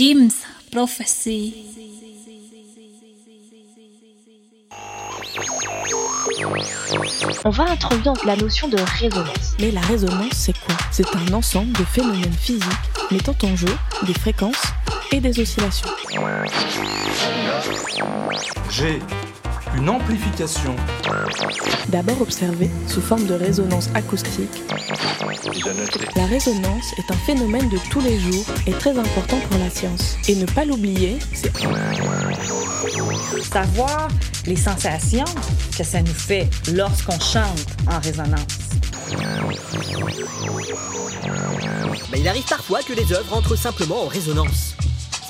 Jim's Prophecy. On va introduire la notion de résonance. Mais la résonance, c'est quoi? C'est un ensemble de phénomènes physiques mettant en jeu des fréquences et des oscillations. J'ai une amplification. D'abord observée sous forme de résonance acoustique, la résonance est un phénomène de tous les jours et très important pour la science. Et ne pas l'oublier, c'est savoir les sensations que ça nous fait lorsqu'on chante en résonance. Mais il arrive parfois que les œuvres entrent simplement en résonance.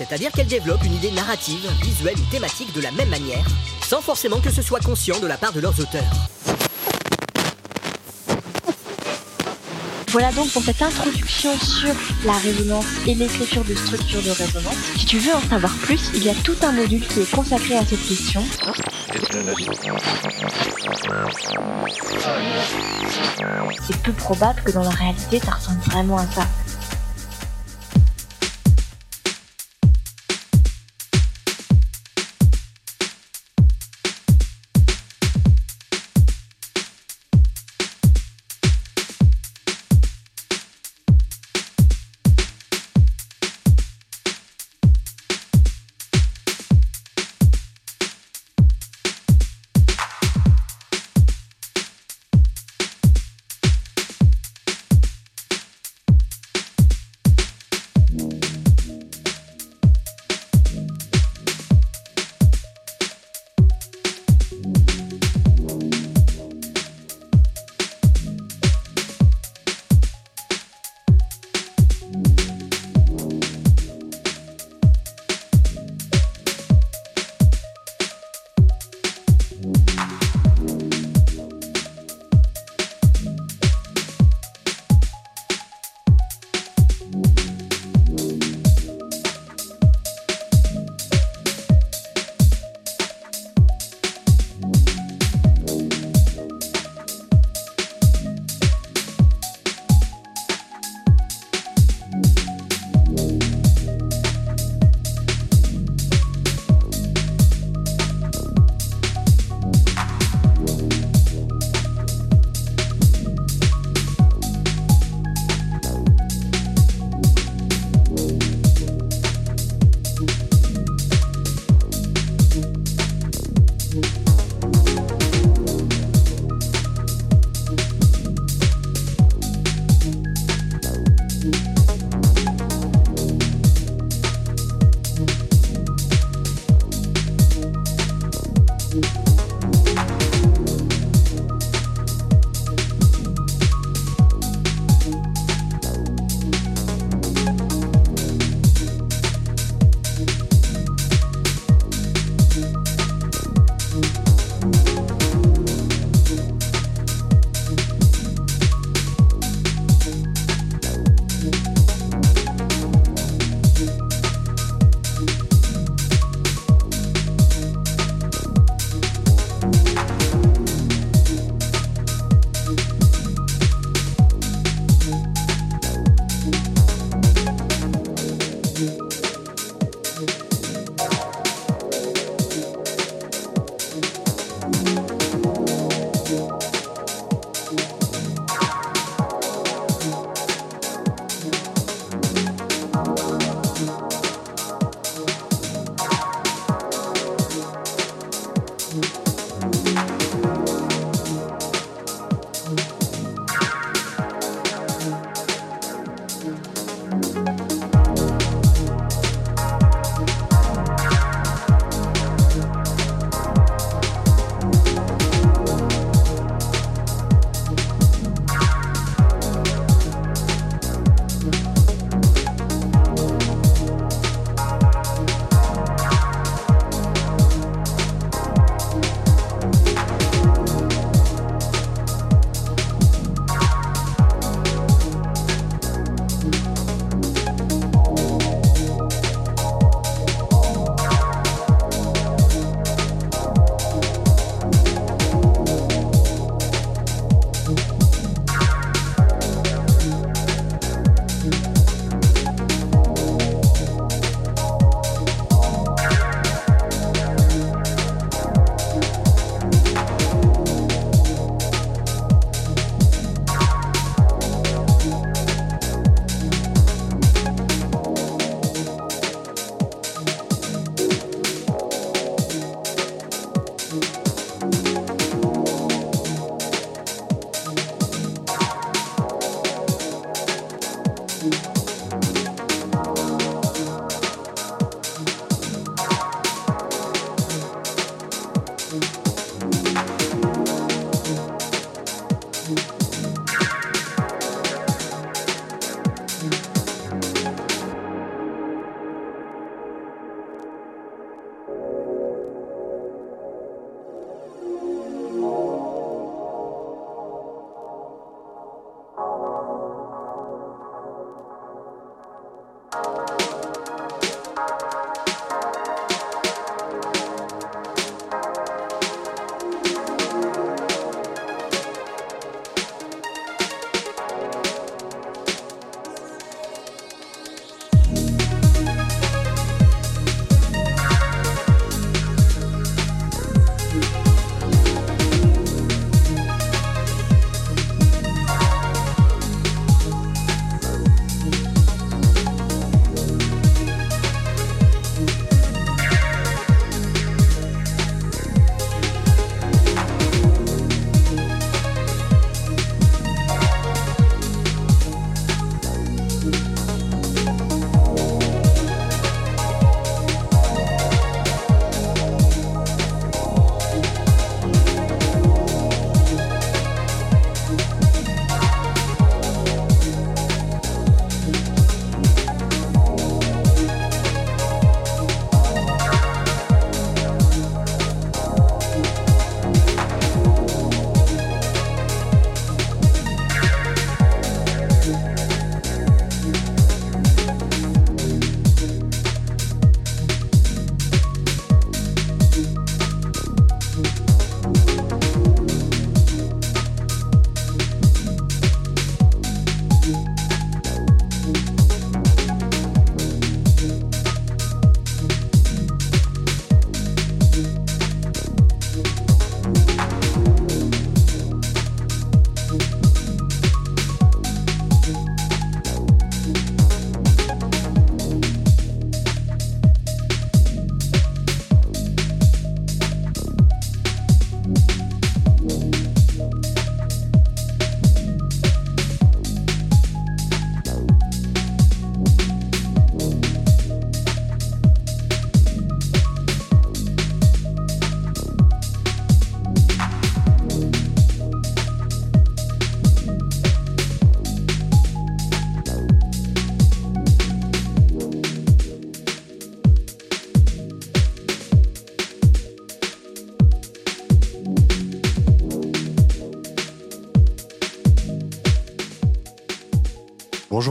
C'est-à-dire qu'elles développent une idée narrative, visuelle ou thématique de la même manière, sans forcément que ce soit conscient de la part de leurs auteurs. Voilà donc pour cette introduction sur la résonance et l'écriture de structures de résonance. Si tu veux en savoir plus, il y a tout un module qui est consacré à cette question. C'est peu probable que dans la réalité ça ressemble vraiment à ça.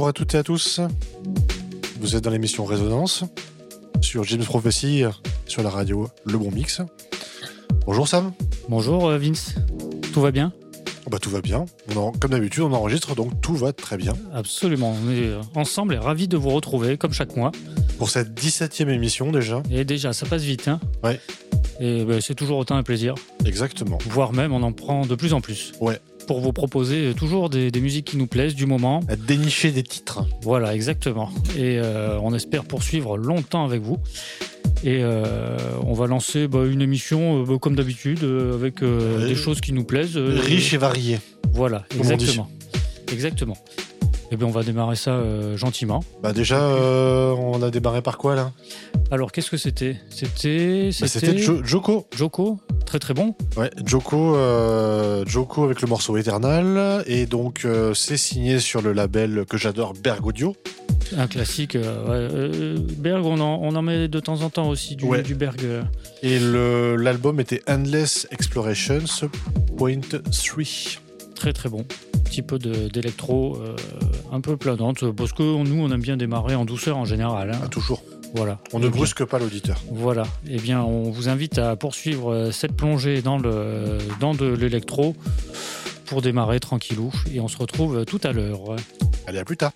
À toutes et à tous. Vous êtes dans l'émission Résonance sur James Prophecy sur la radio Le Bon Mix. Bonjour Sam. Bonjour euh, Vince. Tout va bien? Bah, tout va bien. comme d'habitude, on enregistre, donc tout va très bien. Absolument. On est euh, ensemble et ravis de vous retrouver, comme chaque mois. Pour cette 17e émission déjà. Et déjà, ça passe vite. Hein ouais. Et bah, c'est toujours autant un plaisir. Exactement. Voire même, on en prend de plus en plus. Ouais. Pour vous proposer toujours des, musiques qui nous plaisent du moment. À dénicher des titres. Voilà, exactement. Et euh, on espère poursuivre longtemps avec vous. Et euh, on va lancer bah, une émission, euh, bah, comme d'habitude, avec des choses qui nous plaisent. Riche et variée. Voilà, exactement. Exactement. Eh bien, on va démarrer ça euh, gentiment. Bah déjà, euh, on a démarré par quoi là? Alors, qu'est-ce que c'était? C'était, bah, c'était Joko. Joko, très très bon. Ouais, Joko, euh, Joko avec le morceau Eternal, et donc c'est signé sur le label que j'adore, Berg Audio. Un classique. Berg, on en, on en, met de temps en temps aussi du, du Berg. Et l'album était Endless Explorations Point 3 très très bon. Petit peu d'électro, euh, un peu planante, parce que nous, on aime bien démarrer en douceur en général. Hein. Ah, toujours. Voilà. On ne brusque pas l'auditeur. Voilà. Eh bien, on vous invite à poursuivre euh, cette plongée dans, le, dans de l'électro pour démarrer tranquillou. Et on se retrouve tout à l'heure. Allez, à plus tard.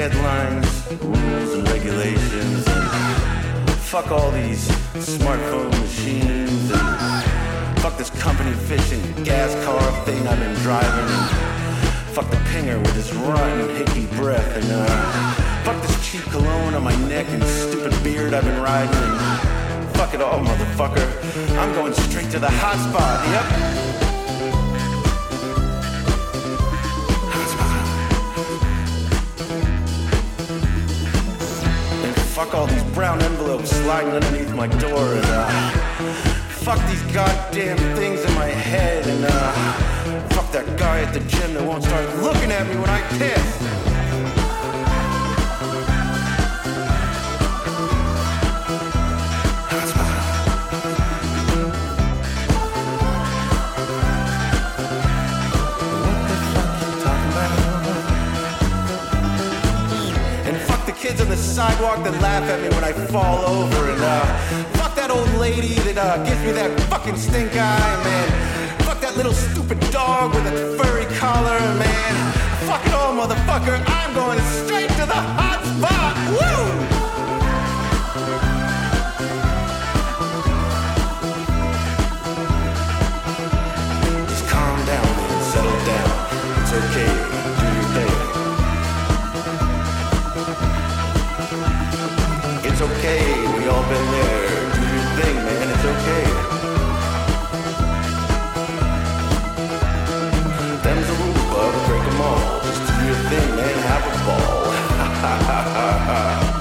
Deadlines, rules, and regulations. Fuck all these smartphone machines. And fuck this company fishing gas car thing I've been driving. And fuck the pinger with his rotten, hickey breath. And uh, fuck this cheap cologne on my neck and stupid beard I've been riding. And fuck it all, motherfucker. I'm going straight to the hot spot. Yep. Fuck all these brown envelopes sliding underneath my door and uh, fuck these goddamn things in my head and uh, fuck that guy at the gym that won't start looking at me when I piss. Sidewalk that laugh at me when I fall over. And uh, fuck that old lady that uh, gives me that fucking stink eye, man. Fuck that little stupid dog with a furry collar, man. Fuck it all, motherfucker. I'm going straight to the hot spot. Woo! Been there. Do your thing, man. It's okay. Them's the rules, bub. Break them all. Just do your thing, man. Have a ball. Ha ha ha ha ha.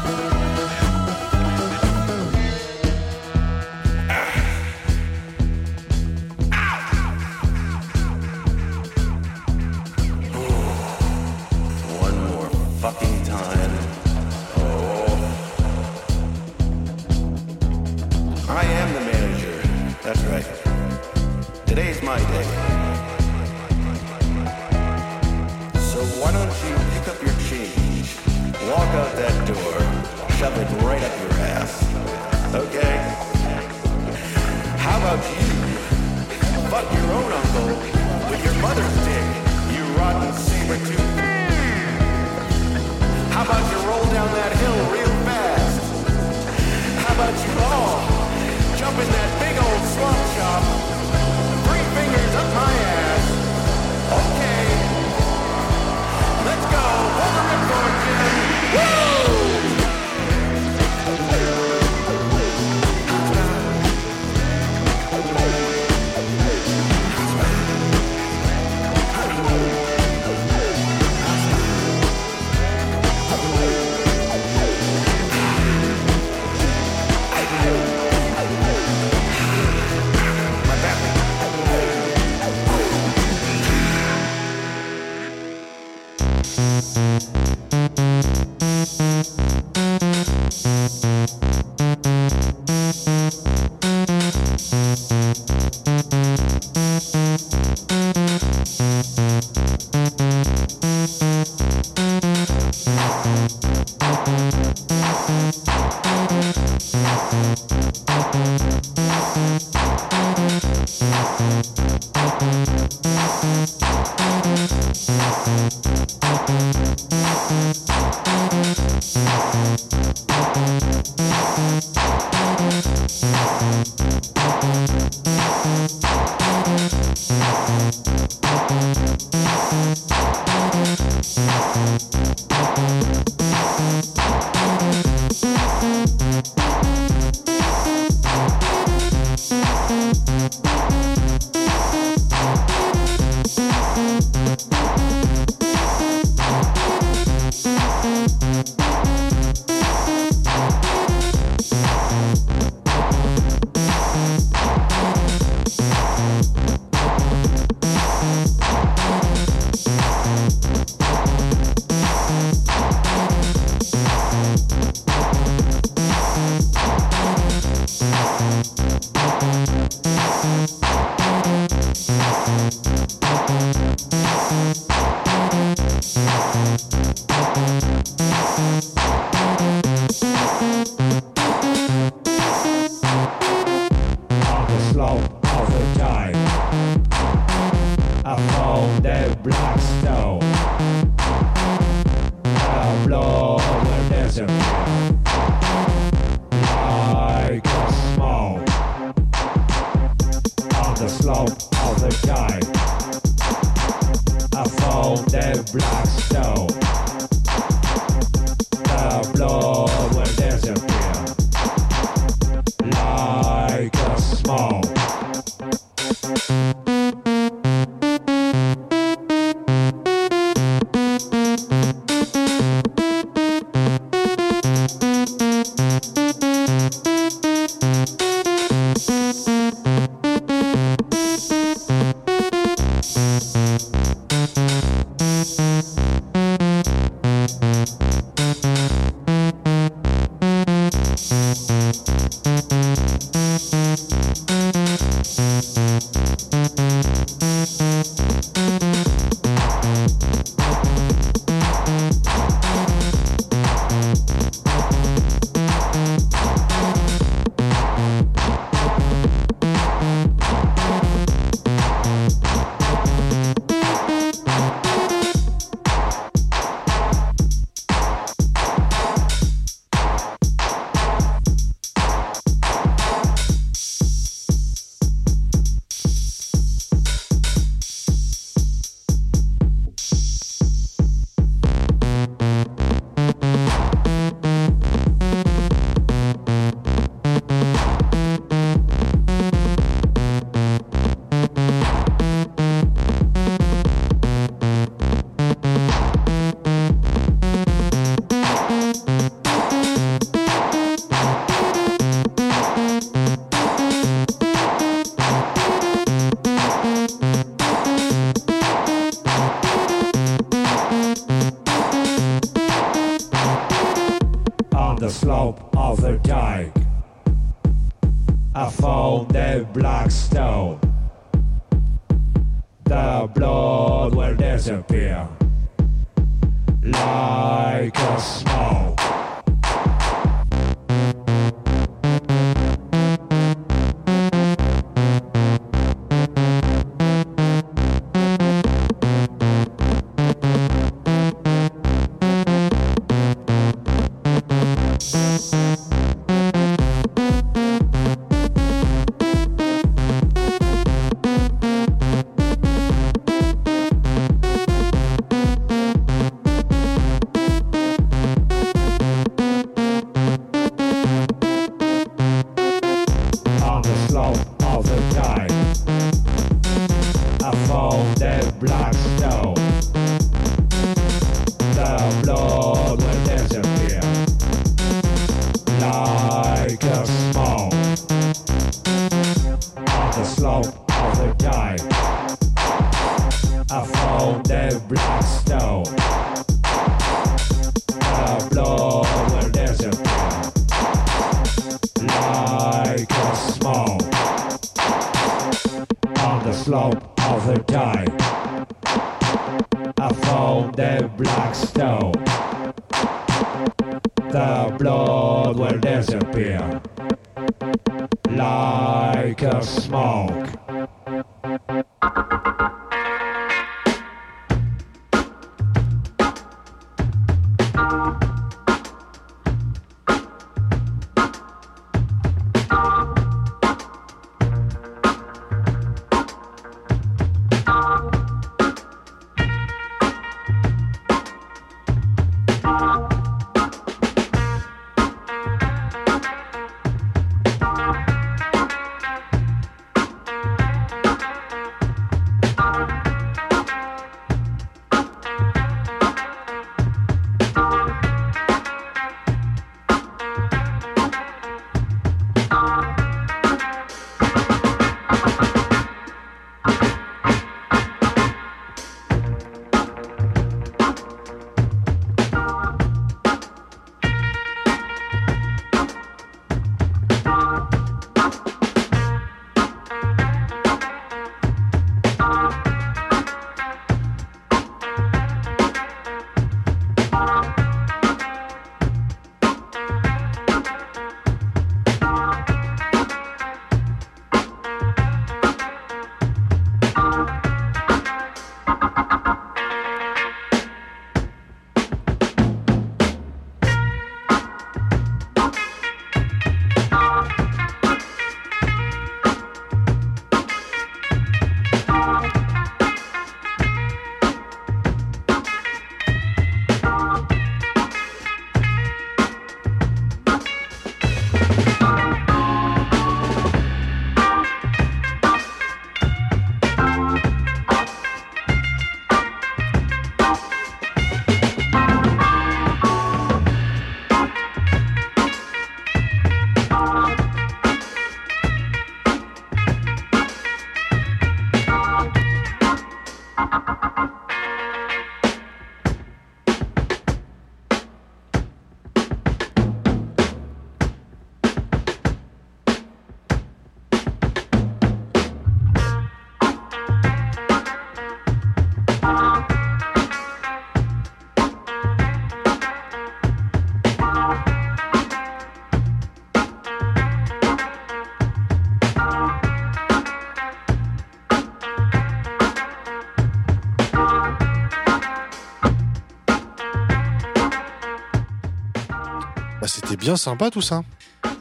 C'était bien sympa tout ça.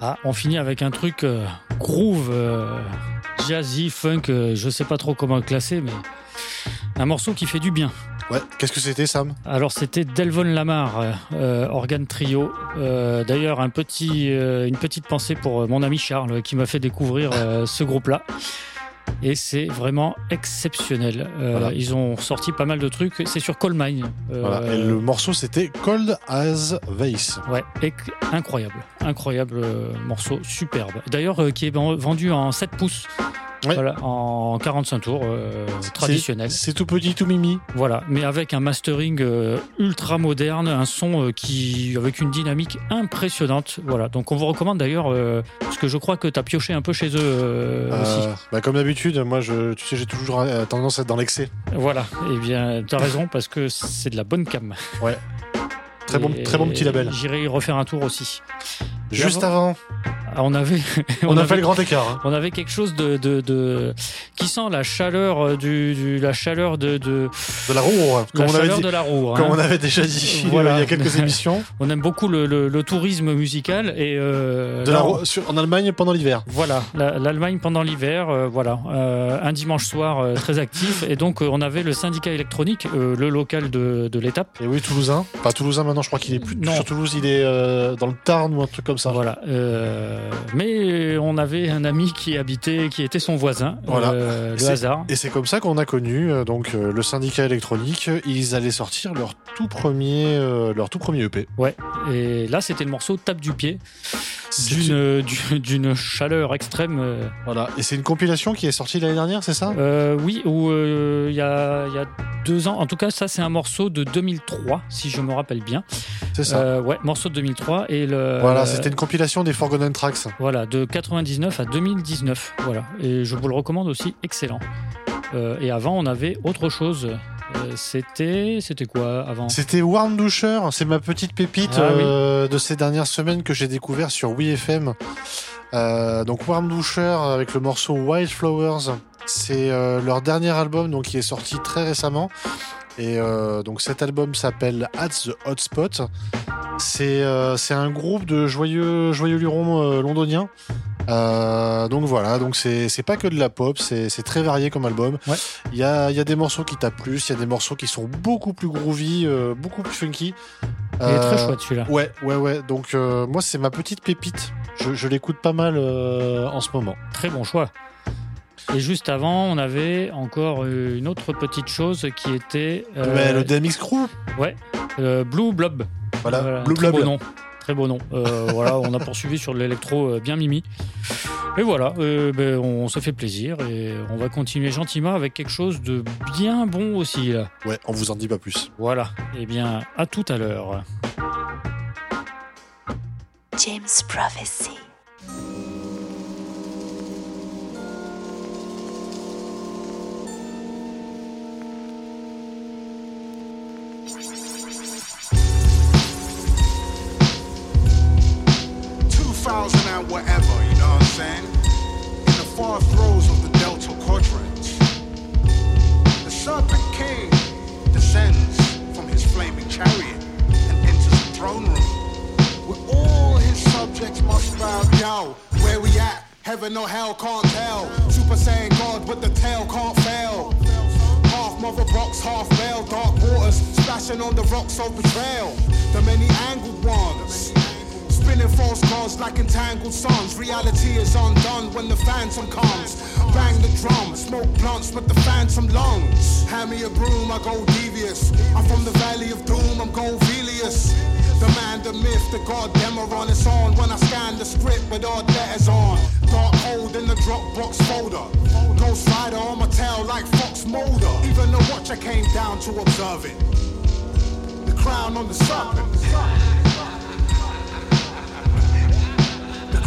Ah, on finit avec un truc euh, groove, euh, jazzy, funk, euh, je sais pas trop comment le classer, mais un morceau qui fait du bien. Ouais, qu'est-ce que c'était Sam? Alors c'était Delvon Lamar, euh, organe trio. D'ailleurs un petit, une petite pensée pour mon ami Charles qui m'a fait découvrir ce groupe-là. Et c'est vraiment exceptionnel. Euh, Voilà. Ils ont sorti pas mal de trucs. C'est sur Coal Mine. Euh, Voilà. Et le morceau c'était Cold as Vase. Ouais, incroyable, incroyable euh, morceau, superbe. D'ailleurs, qui est ven- vendu en 7 pouces, Ouais. voilà, en 45 tours, euh, traditionnel. C'est tout petit, tout mimi. Voilà, mais avec un mastering euh, ultra moderne, un son euh, qui avec une dynamique impressionnante. Voilà, donc on vous recommande d'ailleurs, euh, parce que je crois que tu as pioché un peu chez eux aussi. Bah, comme d'habitude, moi, je, tu sais, j'ai toujours tendance à être dans l'excès. Voilà, et bien, tu as raison, parce que c'est de la bonne cam. Ouais. Très bon, très bon petit label. J'irai y refaire un tour aussi. Juste avant, Ah, on avait, on, a avait- fait le grand écart. hein. On avait quelque chose de, de, de- qui sent la chaleur euh, du, du- la chaleur de, de De la roue, comme, la on avait, chaleur dit- de la roue. comme hein. on avait déjà dit Voilà. il y a quelques émissions. On aime beaucoup le, le- le tourisme musical et euh, De là, la roue- sur- en Allemagne pendant l'hiver. Voilà, la- l'Allemagne pendant l'hiver, euh, voilà, Euh, un dimanche soir euh, très actif et donc euh, on avait le syndicat électronique, euh, le local de, de l'étape. Et oui, Toulousain. Pas Toulousain maintenant, je crois qu'il est plus Non. sur Toulouse, il est euh, dans le Tarn ou un truc comme ça. Voilà, euh, mais on avait un ami qui habitait, qui était son voisin, Voilà. euh, le hasard. Et c'est comme ça qu'on a connu euh, donc le syndicat électronique. Ils allaient sortir leur tout premier, leur tout premier EP. Ouais, et là c'était le morceau Tape du pied, d'une du- d'une chaleur extrême. euh, Voilà. Et c'est une compilation qui est sortie l'année dernière, c'est ça? Euh, oui, ou euh, il y, a, y a deux ans. En tout cas, ça, c'est un morceau de 2003, si je me rappelle bien. C'est ça. Euh, ouais, morceau de 2003. Et le, voilà, c'était une compilation des Forgotten Tracks. Voilà, de 99 à 2019. Voilà. Et je vous le recommande aussi, excellent. Euh, et avant, on avait autre chose. Euh, c'était. C'était quoi avant? C'était Warm Doucher, c'est ma petite pépite Ah oui. euh, de ces dernières semaines que j'ai découvert sur WeFM. Euh, donc Warm Doucher avec le morceau Wildflowers, c'est euh, leur dernier album donc qui est sorti très récemment. Et euh, donc cet album s'appelle At the Hotspot. C'est euh, c'est un groupe de joyeux joyeux lurons euh, londoniens. Euh, donc voilà, donc c'est pas que de la pop, c'est très varié comme album. Ouais. Il y a, il y a des morceaux qui tapent plus, il y a des morceaux qui sont beaucoup plus groovy, beaucoup plus funky. Il est très chouette celui-là. Ouais, ouais, ouais. Donc moi c'est ma petite pépite. Je, je l'écoute pas mal en ce moment. Très bon choix. Et juste avant, on avait encore euh, une autre petite chose qui était. euh, Ouais, le DMX Crew. Ouais, euh, Blue Blob. Voilà, Blue très Blob. beau nom. Très beau nom. Euh, voilà, on a poursuivi sur de l'électro euh, bien mimi. Et voilà, euh, ben, on se fait plaisir et on va continuer gentiment avec quelque chose de bien bon aussi. Là. Ouais, on vous en dit pas plus. Voilà, et bien à tout à l'heure. James Prophecy. And whatever, you know what I'm saying? In the far throes of the Delta Quadrant, the Serpent King descends from his flaming chariot and enters the throne room. Where all his subjects must bow down. Where we at? Heaven or hell can't tell. Super Saiyan God, but the tail can't fail. Half mother box, half veil, dark waters splashing on the rocks of betrayal. The many angled ones Spinning false gods like entangled suns. Reality is undone when the phantom comes. Bang the drum, smoke blunts with the phantom lungs. Hand me a broom, I go devious. I'm from the valley of doom, I'm Govelius. The man, the myth, the god Demeron is on when I scan the script with all letters on. Dark hold in the Dropbox folder. Ghost rider on my tail like Fox Mulder. Even the watcher came down to observe it. The crown on the serpent.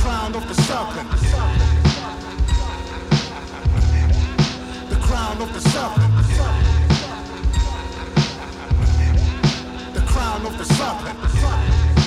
Crown of the serpent. The crown of the serpent. The crown of the serpent.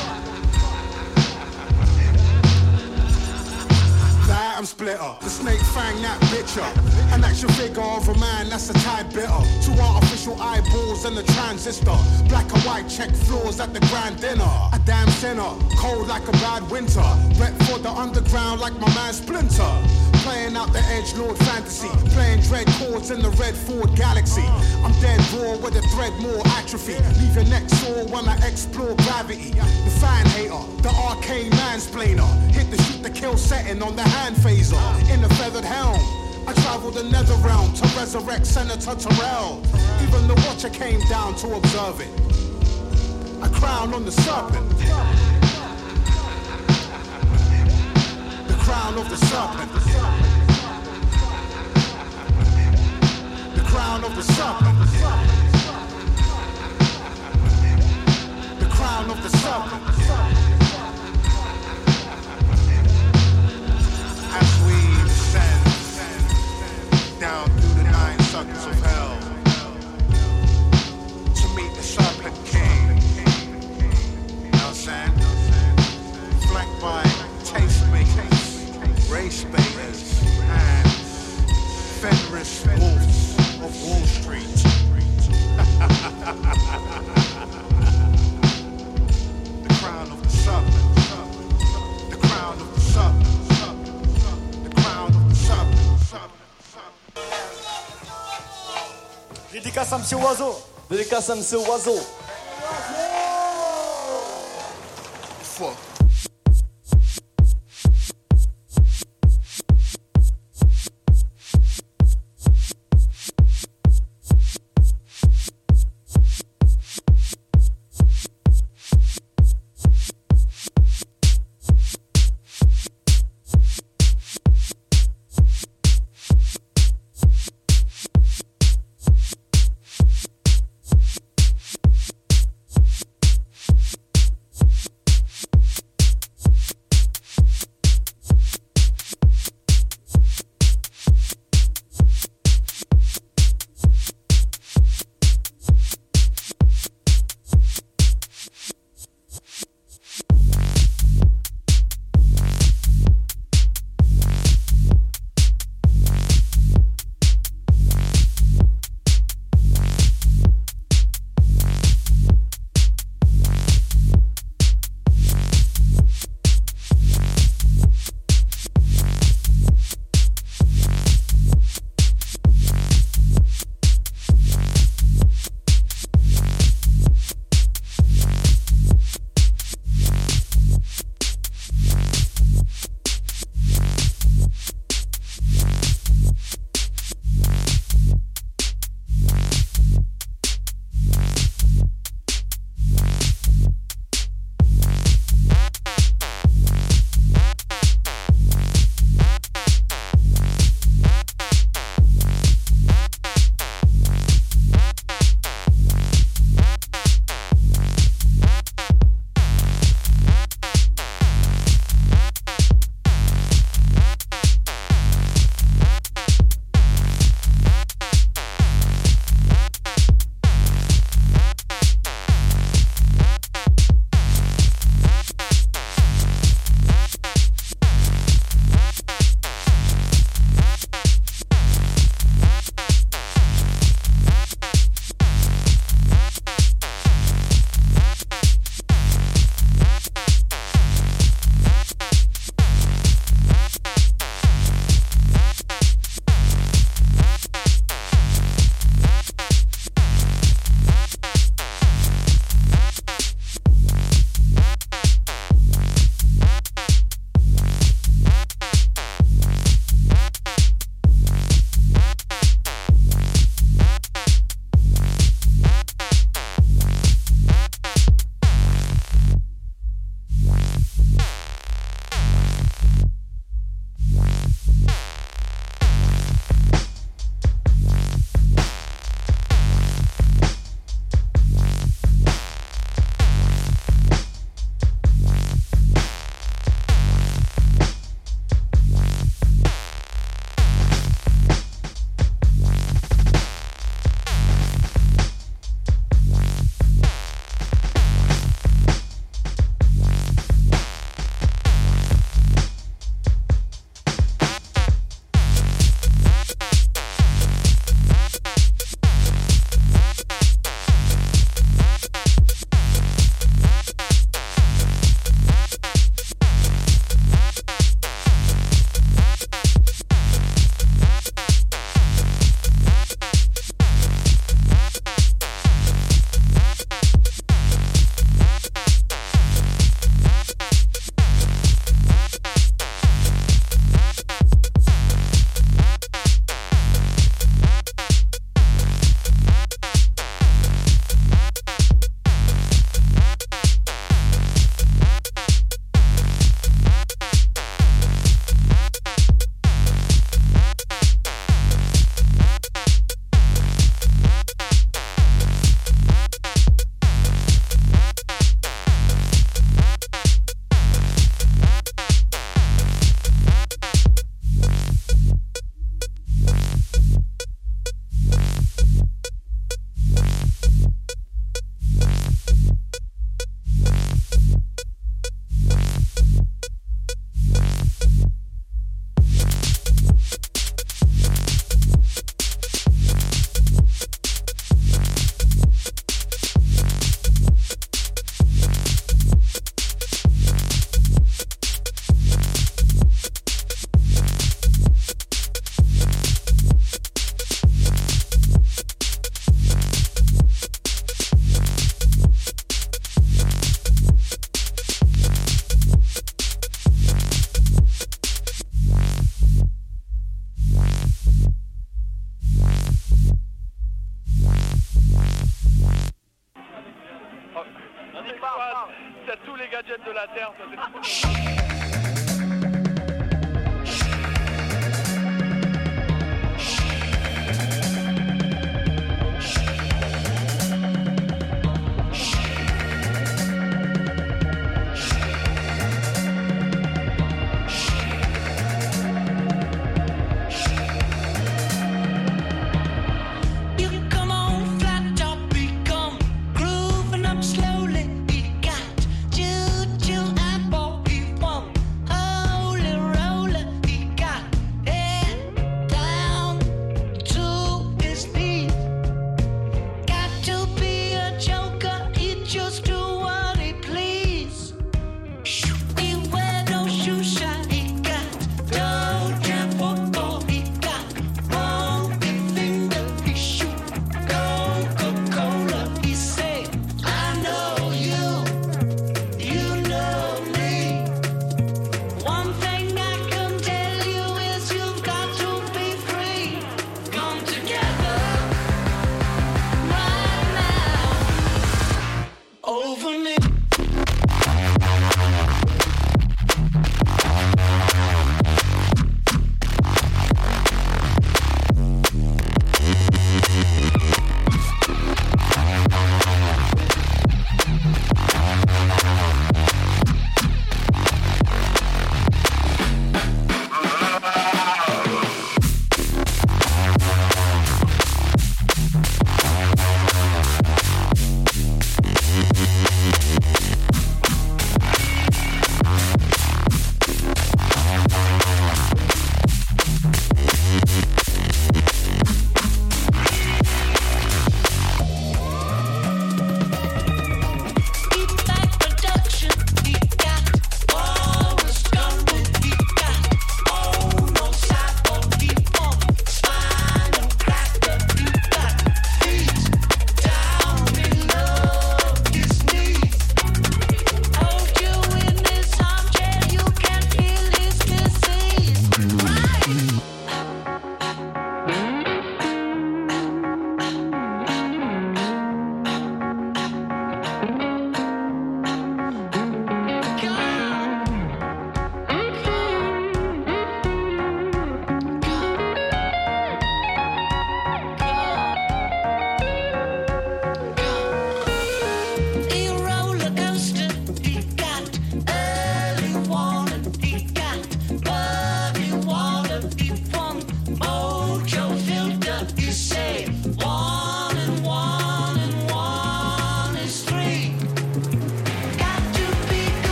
Atom splitter, the snake fang that bitch bitcher. An action figure of a man that's a tad bitter. Two artificial eyeballs and a transistor. Black and white check floors at the grand dinner. A damn sinner, cold like a bad winter. Rep for the underground like my man Splinter. Playing out the edge lord fantasy. Playing dread chords in the red Ford Galaxy. I'm dead raw with a thread more atrophy. Leave your neck sore when I explore gravity. The fan hater, the arcane mansplainer. Hit the shoot the kill setting on the hand phaser. In the feathered helm. I traveled the nether realm to resurrect Senator Terrell. Even the watcher came down to observe it. A crown on the serpent. Crown of the serpent. The crown of the serpent. The crown of the serpent. As we Dédicace à Monsieur Oiseau. Dédicace à Monsieur Oiseau. Fuck.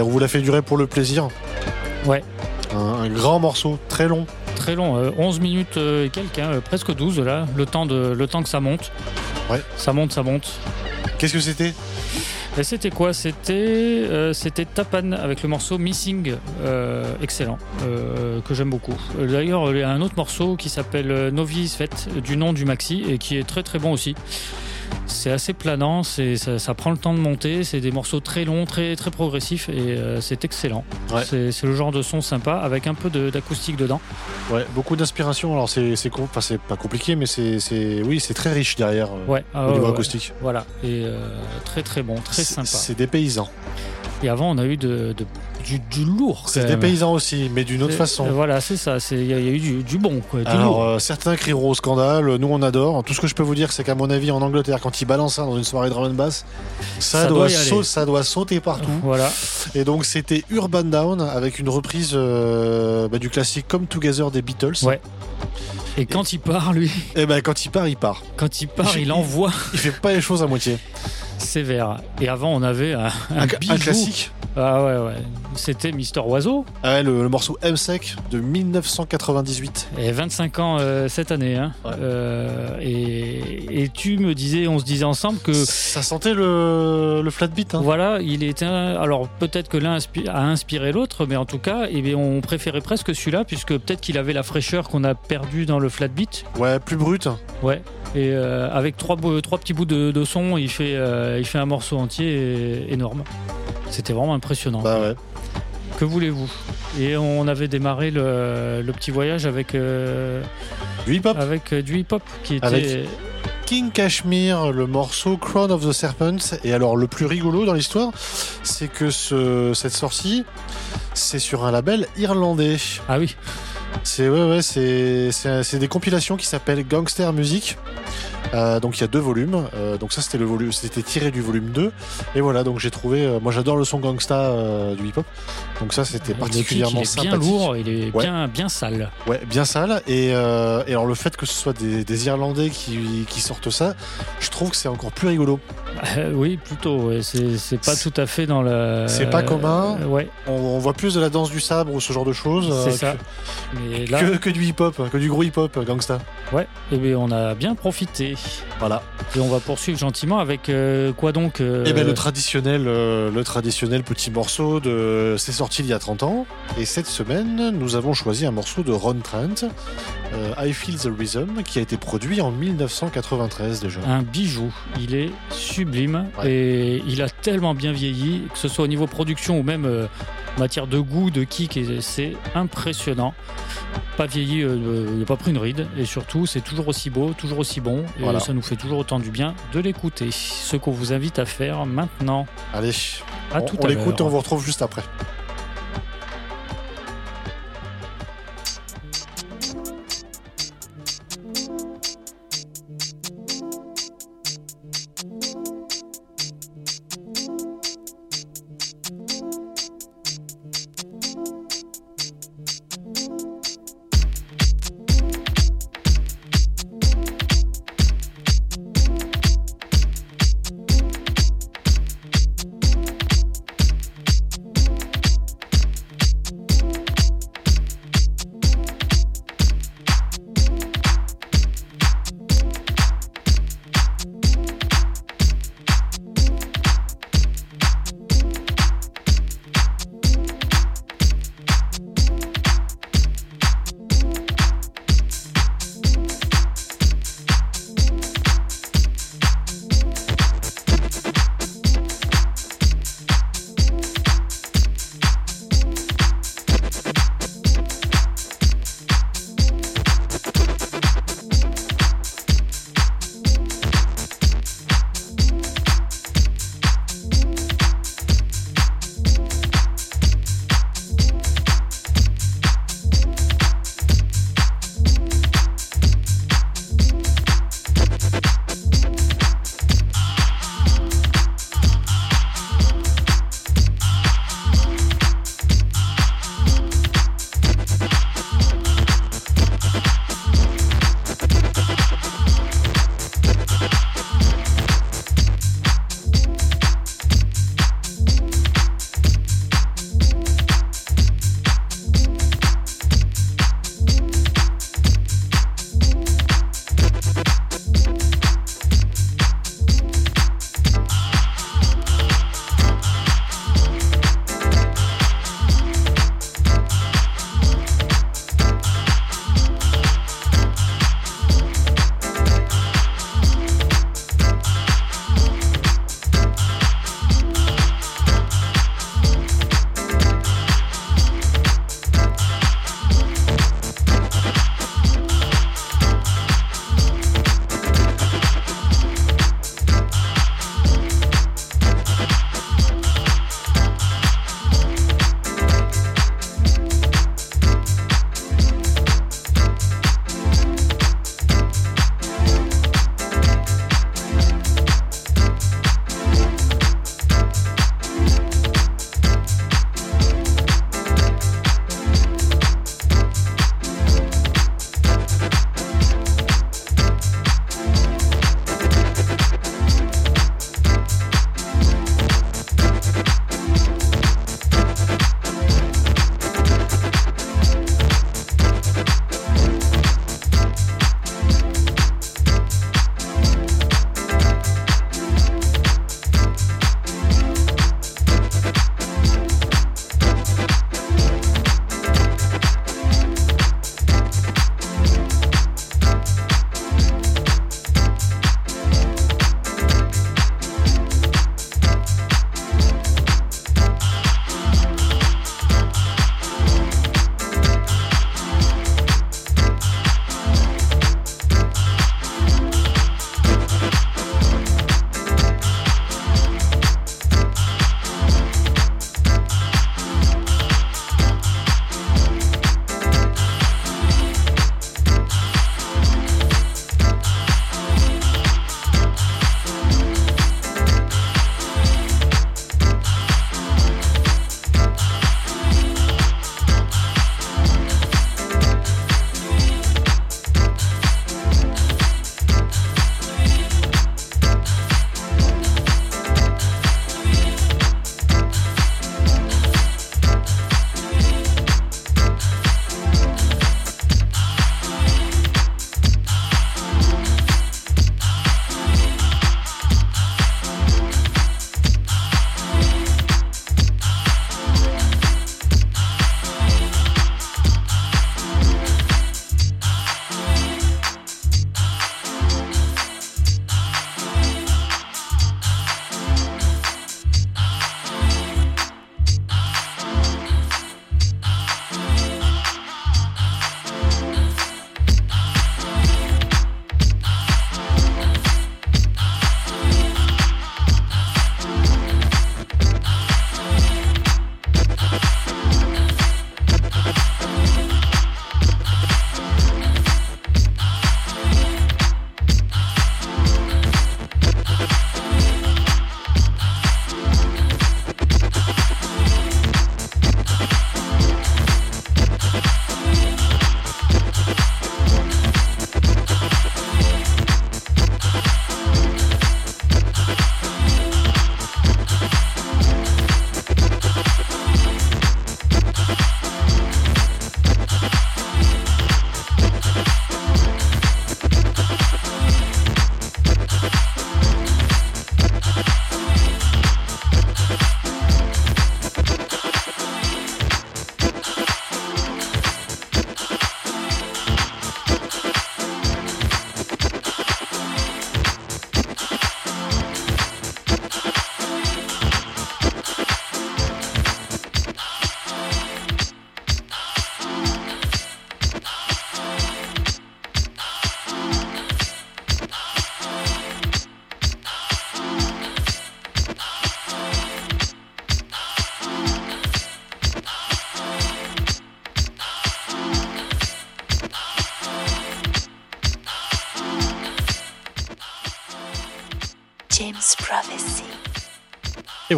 Allez, on vous l'a fait durer pour le plaisir. Ouais. Un, un grand morceau, très long. Très long, euh, 11 minutes euh, et quelques, hein, euh, presque 12 là, le temps, de, le temps que ça monte. Ouais. Ça monte, ça monte. Qu'est-ce que c'était? C'était quoi? C'était euh, c'était Tapan avec le morceau Missing, euh, excellent, euh, que j'aime beaucoup. Euh, D'ailleurs, il y a un autre morceau qui s'appelle euh, Novice Fête, du nom du maxi, et qui est très très bon aussi. C'est assez planant, c'est- ça, ça prend le temps de monter, c'est des morceaux très longs, très, très progressifs, et euh, c'est excellent. Ouais. C'est c'est le genre de son sympa, avec un peu de- d'acoustique dedans. Ouais, beaucoup d'inspiration. Alors c'est enfin, pas compliqué, mais c'est oui, c'est très riche derrière euh, Ouais, ah au niveau ouais. acoustique. Voilà, et euh, très très bon, très sympa. C'est des paysans. Et avant, on a eu de, de- du, du lourd. C'est des paysans aussi, mais d'une autre façon. Voilà, c'est ça. c'est- Il y, a il y a eu du, du bon, quoi. Du Alors lourd. euh, certains crieront au scandale, nous on adore. Tout ce que je peux vous dire, c'est qu'à mon avis, en Angleterre, quand ils balancent ça dans une soirée drum and bass, ça, Ça doit, ça doit sauter partout. Voilà. Et donc c'était Urban Down avec une reprise euh, bah, du classique Come Together des Beatles. Ouais. Et quand il part, lui, Et ben quand il part, il part. quand il part, il envoie Il fait pas les choses à moitié. Sévère. Et avant, on avait un, un Un, bijou. un classique. Ah ouais, ouais. C'était Mister Oiseau. Ah ouais, le, le morceau M-Sec de 1998. Et 25 ans euh, cette année. Hein. Ouais. Euh, et, et tu me disais, on se disait ensemble que Ça sentait le, le flat beat. Hein. Voilà, il était. Alors peut-être que l'un a inspiré l'autre, mais en tout cas, eh bien, on préférait presque celui-là, puisque peut-être qu'il avait la fraîcheur qu'on a perdue dans le flat beat. Ouais, plus brut. Ouais. Et euh, avec trois, trois petits bouts de, de son, il fait, euh, il fait un morceau entier énorme. C'était vraiment impressionnant. Bah ouais. Que voulez-vous? Et on avait démarré le, le petit voyage avec, euh, Du hip-hop? avec euh, du hip-hop qui était. Avec- King Kashmir, le morceau Crown of the Serpent. Et alors, le plus rigolo dans l'histoire, c'est que ce- cette sortie, c'est sur un label irlandais. Ah oui. C'est ouais, ouais, c'est des compilations qui s'appellent Gangster Music. Euh, donc il y a deux volumes. Euh, donc ça c'était le volume, c'était tiré du volume 2. Et voilà, donc j'ai trouvé. euh, moi j'adore le son gangsta du hip-hop. Donc ça c'était particulièrement kick, il est bien sympathique. lourd, il est Ouais. bien, bien sale. Ouais, bien sale. Et, et alors le fait que ce soit des, des Irlandais qui, qui sortent ça, je trouve que c'est encore plus rigolo. Oui, plutôt. ouais. C'est pas tout à fait dans le. C'est pas commun. Ouais, On, on voit plus de la danse du sabre ou ce genre de choses. c'est ça. Mais Que, là, que, que du hip-hop, que du gros hip-hop gangsta. ouais, eh bien, on a bien profité. Voilà. Et on va poursuivre gentiment avec euh, quoi donc euh, Et ben le traditionnel, euh, le traditionnel petit morceau de, c'est sorti il y a 30 ans. Et cette semaine, nous avons choisi un morceau de Ron Trent, euh, I Feel the Rhythm, qui a été produit en 1993 déjà. un bijou. Il est sublime Ouais. et il a tellement bien vieilli, que ce soit au niveau production ou même euh, en matière de goût, de kick, c'est impressionnant. Pas vieilli, euh, il n'a pas pris une ride et surtout c'est toujours aussi beau, toujours aussi bon et Voilà. ça nous fait toujours autant du bien de l'écouter. Ce qu'on vous invite à faire maintenant. Allez, À on, tout on l'écoute et on vous retrouve juste après.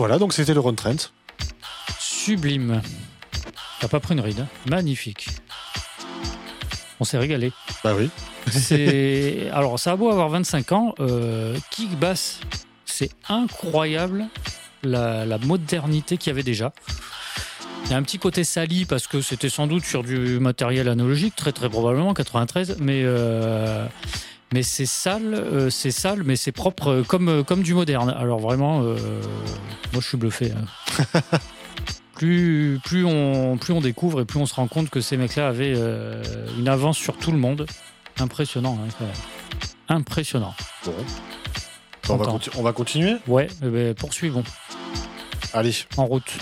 Voilà, donc c'était le Ron Trent. Sublime. T'as pas pris une ride. hein Magnifique. On s'est régalé. Bah oui. C'est alors ça a beau avoir 25 ans, euh, kick bass, c'est incroyable la, la modernité qu'il y avait déjà. Il y a un petit côté sali parce que c'était sans doute sur du matériel analogique, très très probablement 93, mais euh, mais c'est sale, euh, c'est sale, mais c'est propre euh, comme euh, comme du moderne. Alors vraiment, euh, moi je suis bluffé. hein. plus plus on plus on découvre et plus on se rend compte que ces mecs-là avaient euh, une avance sur tout le monde. Impressionnant, hein, quand même. impressionnant. Bon. On va, Content. conti- on va continuer? Ouais, eh ben, poursuivons. Allez. En route.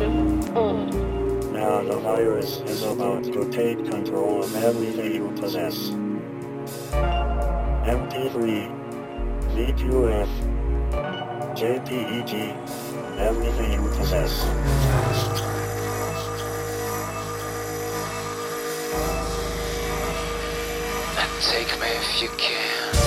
Now the virus is about to take control of everything you possess. MP3, V2F, JPEG, everything you possess. Take me if you can.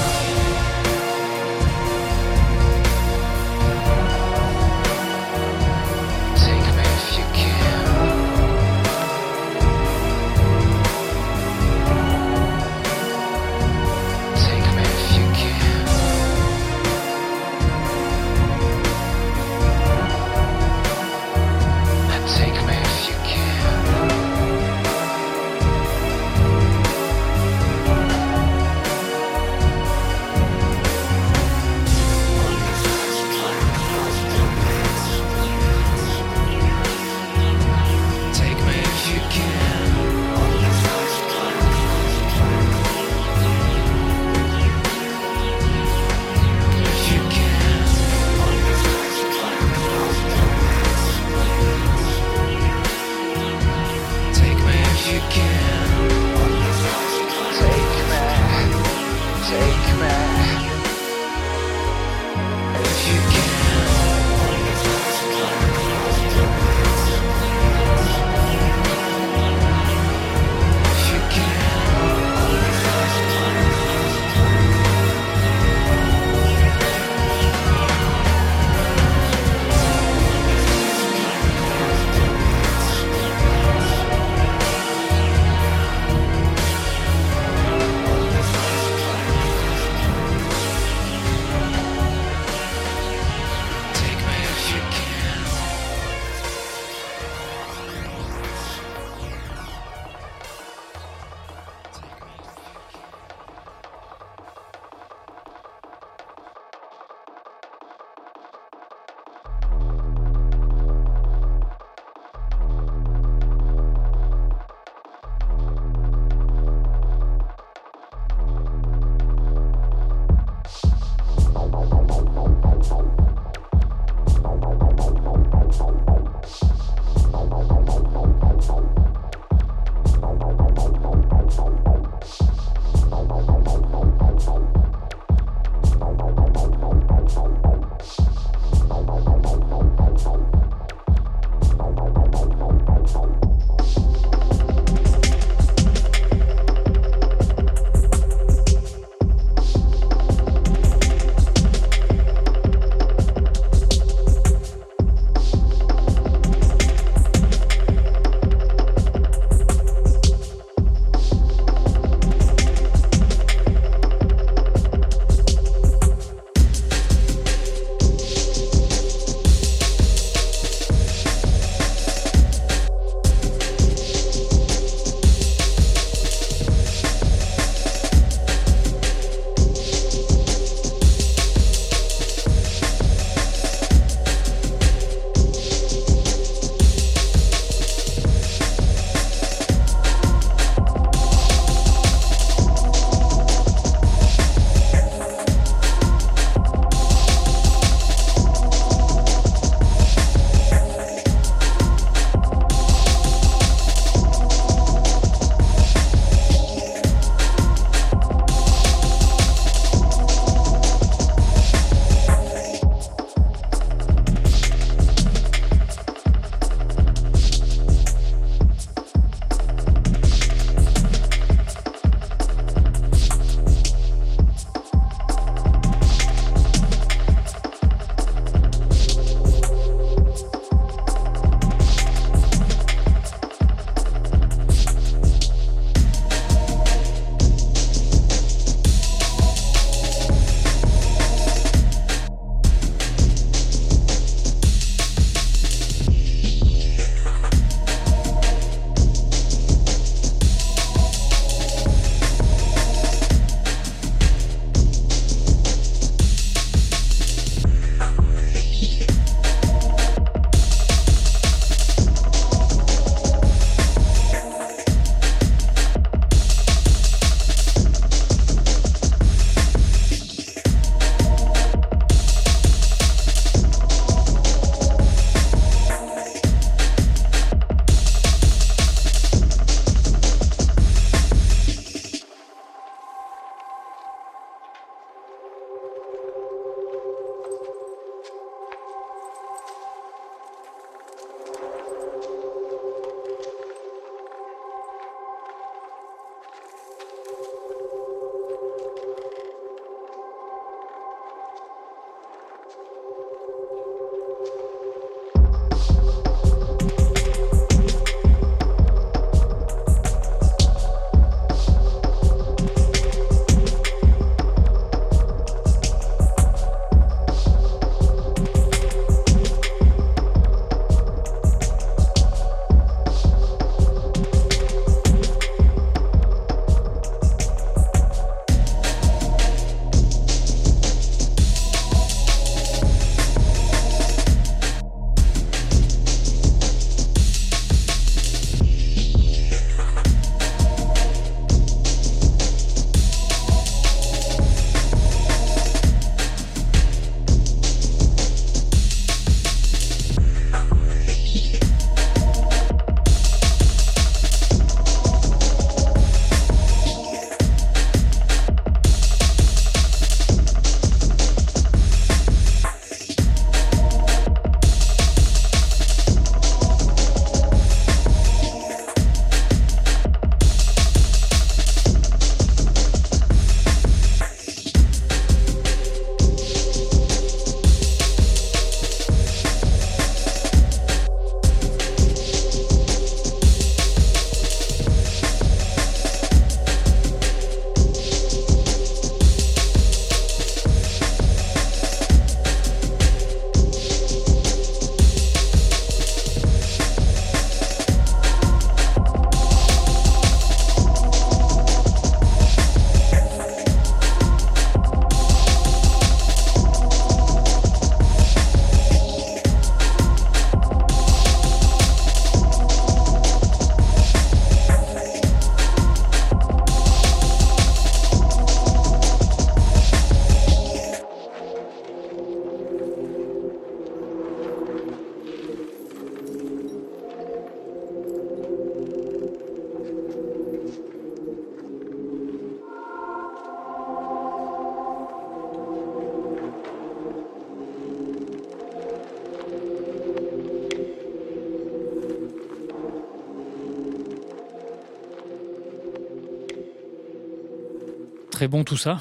Très bon tout ça.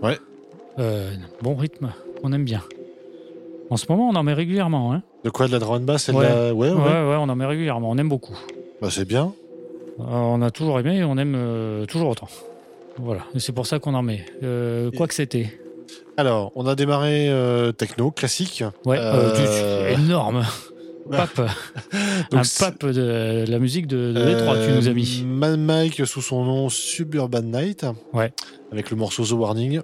Ouais. Euh, bon rythme, on aime bien. En ce moment, on en met régulièrement. Hein. De quoi De la drum and bass et de Ouais. la- ouais, ouais. ouais, ouais, on en met régulièrement. On aime beaucoup. Bah, c'est bien. Euh, on a toujours aimé et on aime euh, toujours autant. Voilà, c'est pour ça qu'on en met. Quoi que c'était. Alors, on a démarré techno, classique. Ouais, du- énorme. Pape. Donc un pape de la musique de, de Détroit, tu nous as mis. Euh, Mad Mike sous son nom Suburban Night. Ouais. Avec le morceau The Warning.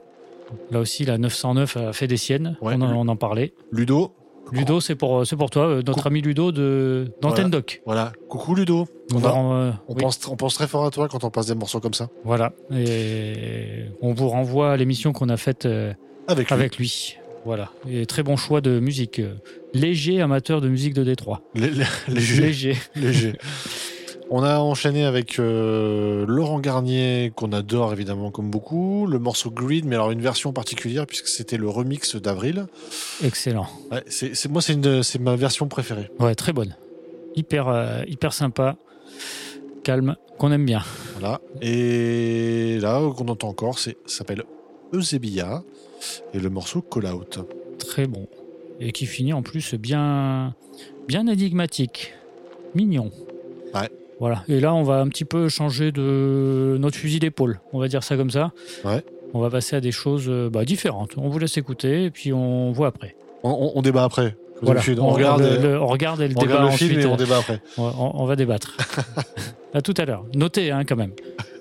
Là aussi, la 909 a fait des siennes. Ouais. On, en, on en parlait. Ludo. Ludo, c'est pour, c'est pour toi, euh, notre ami Ludo de d'Antenne Voilà. Doc. Voilà. Coucou Ludo. On, va euh, on oui, pense, on pense très fort à toi quand on passe des morceaux comme ça. Voilà. Et on vous renvoie à l'émission qu'on a faite euh, Avec lui. avec lui. Voilà. Et très bon choix de musique. Léger amateur de musique de Détroit. Lé- lé- léger. Léger. Léger. On a enchaîné avec euh, Laurent Garnier, qu'on adore évidemment comme beaucoup, le morceau Grid, mais alors une version particulière puisque c'était le remix d'Avril. Excellent. Ouais, c'est, c'est- moi, c'est, ma version préférée. Ouais, très bonne. Hyper, euh, hyper sympa. Calme, qu'on aime bien. Voilà. Et là, qu'on entend encore, c'est, ça s'appelle Eusebia et le morceau Call Out. Très bon. Et qui finit en plus bien, bien énigmatique. Mignon. Ouais. Voilà. Et là, on va un petit peu changer de notre fusil d'épaule. On va dire ça comme ça. Ouais. On va passer à des choses euh, bah, différentes. On vous laisse écouter et puis on voit après. On, on- on débat après. Voilà. On, on, regarde, le, le- on regarde et le débat film ensuite. et on débat après. on va débattre. à tout à l'heure. Notez hein, quand même.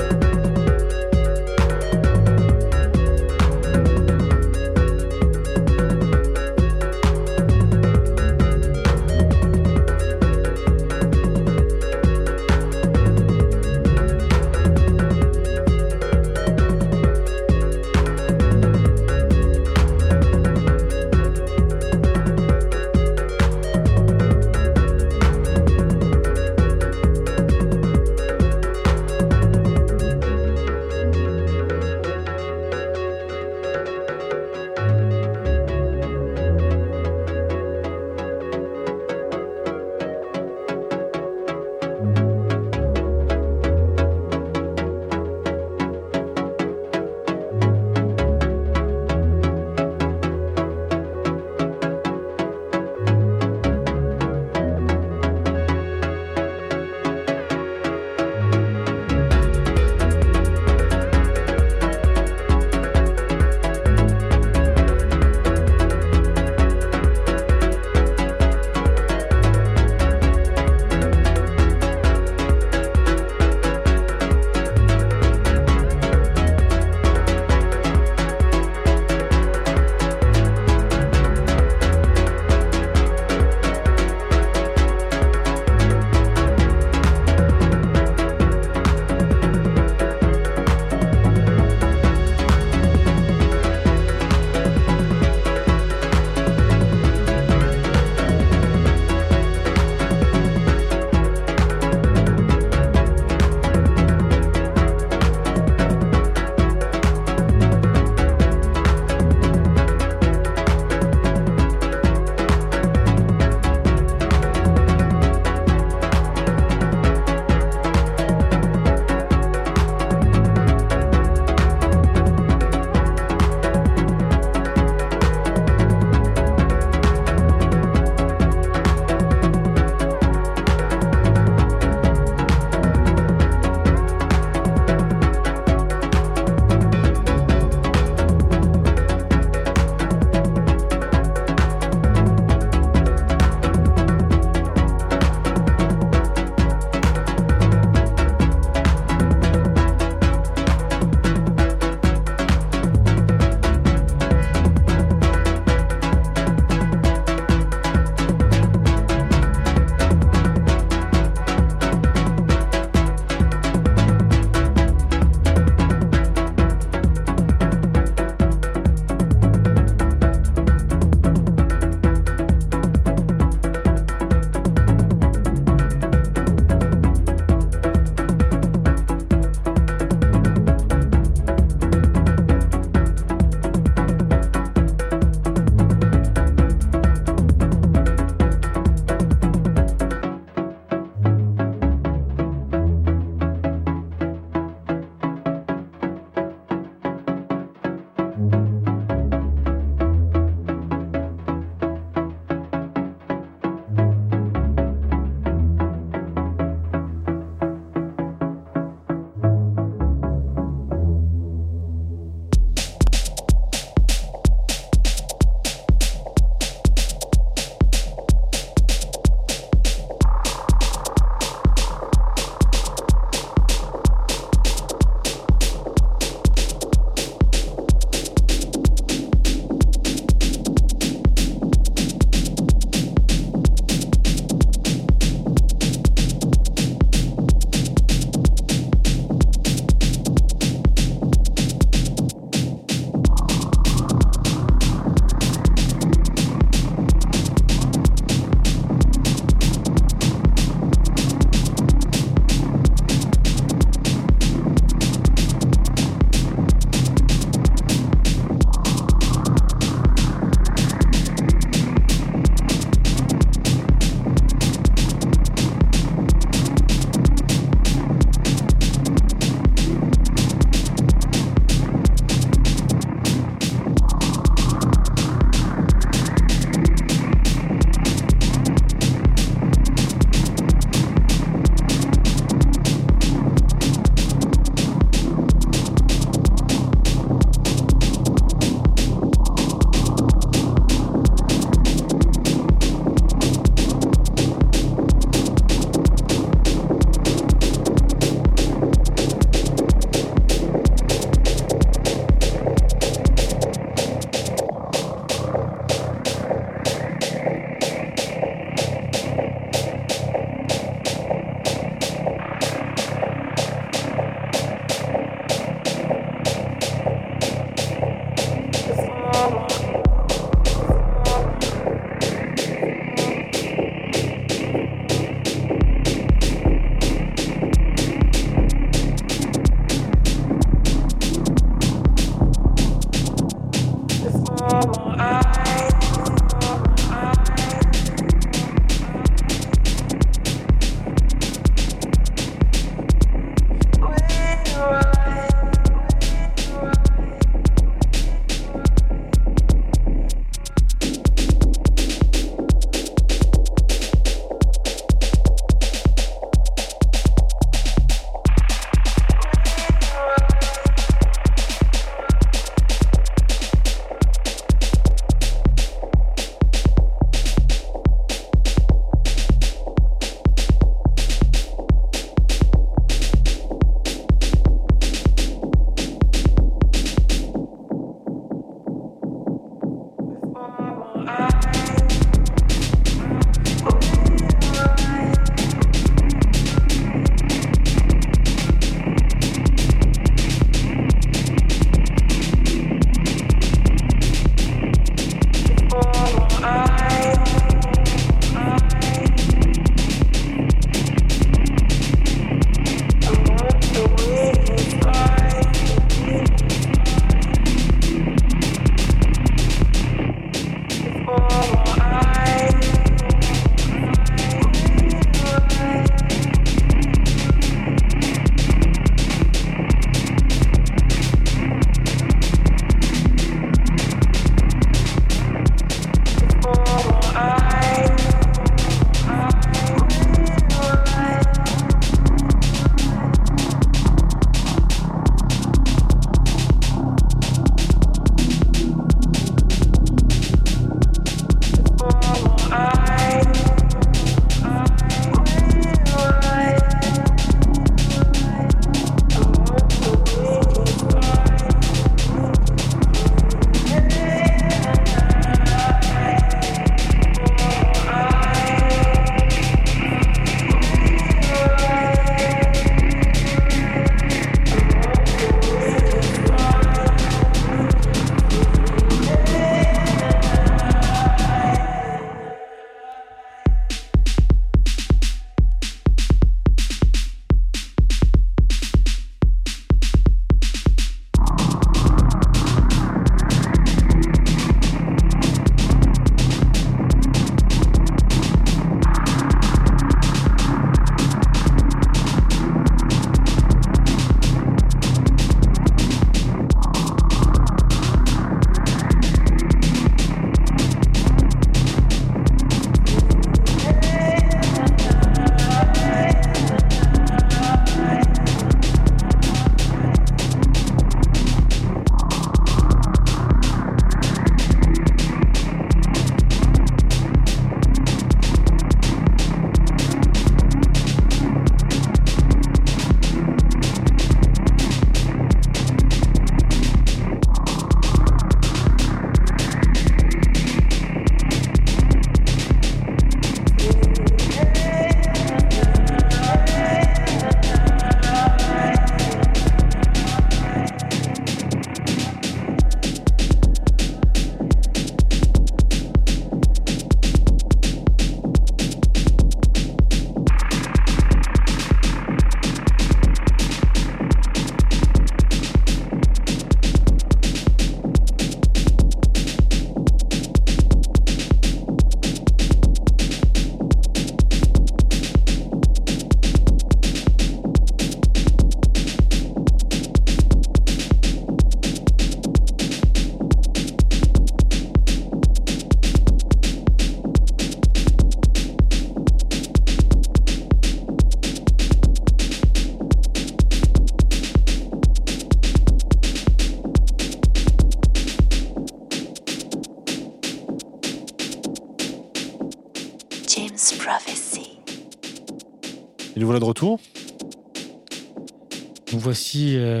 Voici. euh,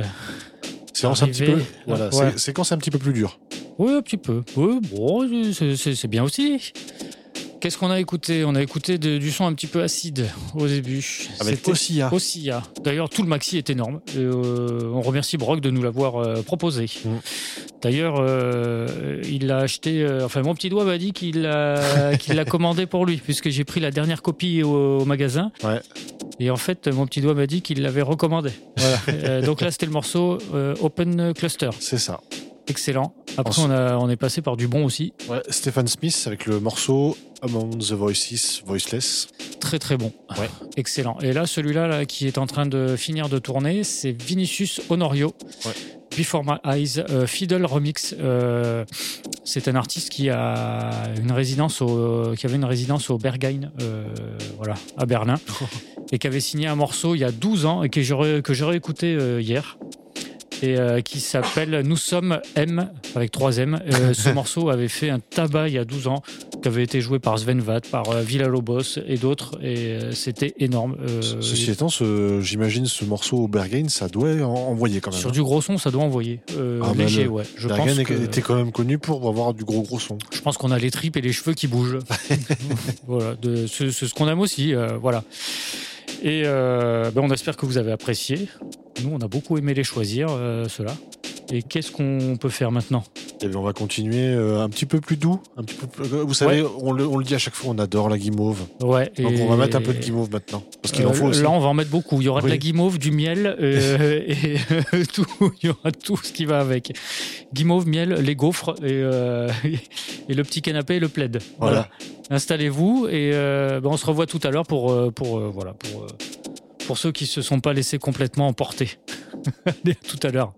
Séance un petit peu. Voilà, Ouais. sé- séquence un petit peu plus dure. Oui, un petit peu. Oui, bon, c'est- bien aussi. Qu'est-ce qu'on a écouté? On a écouté de- du son un petit peu acide au début. Avec Ossia. Ossia. D'ailleurs, tout le maxi est énorme. Euh, on remercie Brock de nous l'avoir euh, proposé. Mm. D'ailleurs, euh, il l'a acheté. enfin, mon petit doigt m'a dit qu'il l'a qu'il l'a commandé pour lui, puisque j'ai pris la dernière copie au, au magasin. Ouais. Et en fait, mon petit doigt m'a dit qu'il l'avait recommandé. Voilà. Euh, donc là, c'était le morceau euh, Open Cluster. C'est ça. Excellent. Après, on, a, on est passé par du bon aussi. Ouais, Stephen Smith avec le morceau Among the Voices, Voiceless. Très très bon. Ouais. Excellent. Et là, celui-là là, qui est en train de finir de tourner, c'est Vinicius Honorio. Ouais. Before My Eyes, euh, Fiddle Remix. Euh, c'est un artiste qui a une résidence au, qui avait une résidence au Berghain, euh, voilà, à Berlin, et qui avait signé un morceau il y a 12 ans et que j'aurais que j'aurais écouté euh, hier. Et euh, qui s'appelle Nous sommes M avec 3 M. Euh, ce morceau avait fait un tabac il y a 12 ans, qui avait été joué par Sven Vath, par euh, Villa Lobos et d'autres, et euh, c'était énorme. Ceci étant, ce- j'imagine ce morceau au Berghain, ça doit en- envoyer quand même. sur du gros son, ça doit envoyer. Ah, léger, le ouais. Je pense, que, était quand même connu pour avoir du gros gros son. je pense qu'on a les tripes et les cheveux qui bougent. voilà, de- c'est ce qu'on aime aussi. voilà. Et ben, on espère que vous avez apprécié. Nous, on a beaucoup aimé les choisir, euh, ceux-là. Et qu'est-ce qu'on peut faire maintenant? Et bien, on va continuer euh, un petit peu plus doux. Un petit peu plus- Vous savez, on, le, on le dit à chaque fois, on adore la guimauve. Ouais. Donc et- on va mettre un peu de guimauve maintenant. Parce qu'il en Euh, faut aussi. Là, on va en mettre beaucoup. Il y aura de la guimauve, du miel euh, et euh, tout. Il y aura tout ce qui va avec. Guimauve, miel, les gaufres et, euh, et le petit canapé et le plaid. Voilà. Installez-vous et euh, ben, on se revoit tout à l'heure pour, euh, pour, euh, voilà, pour, euh, pour ceux qui se sont pas laissés complètement emporter. Tout à l'heure.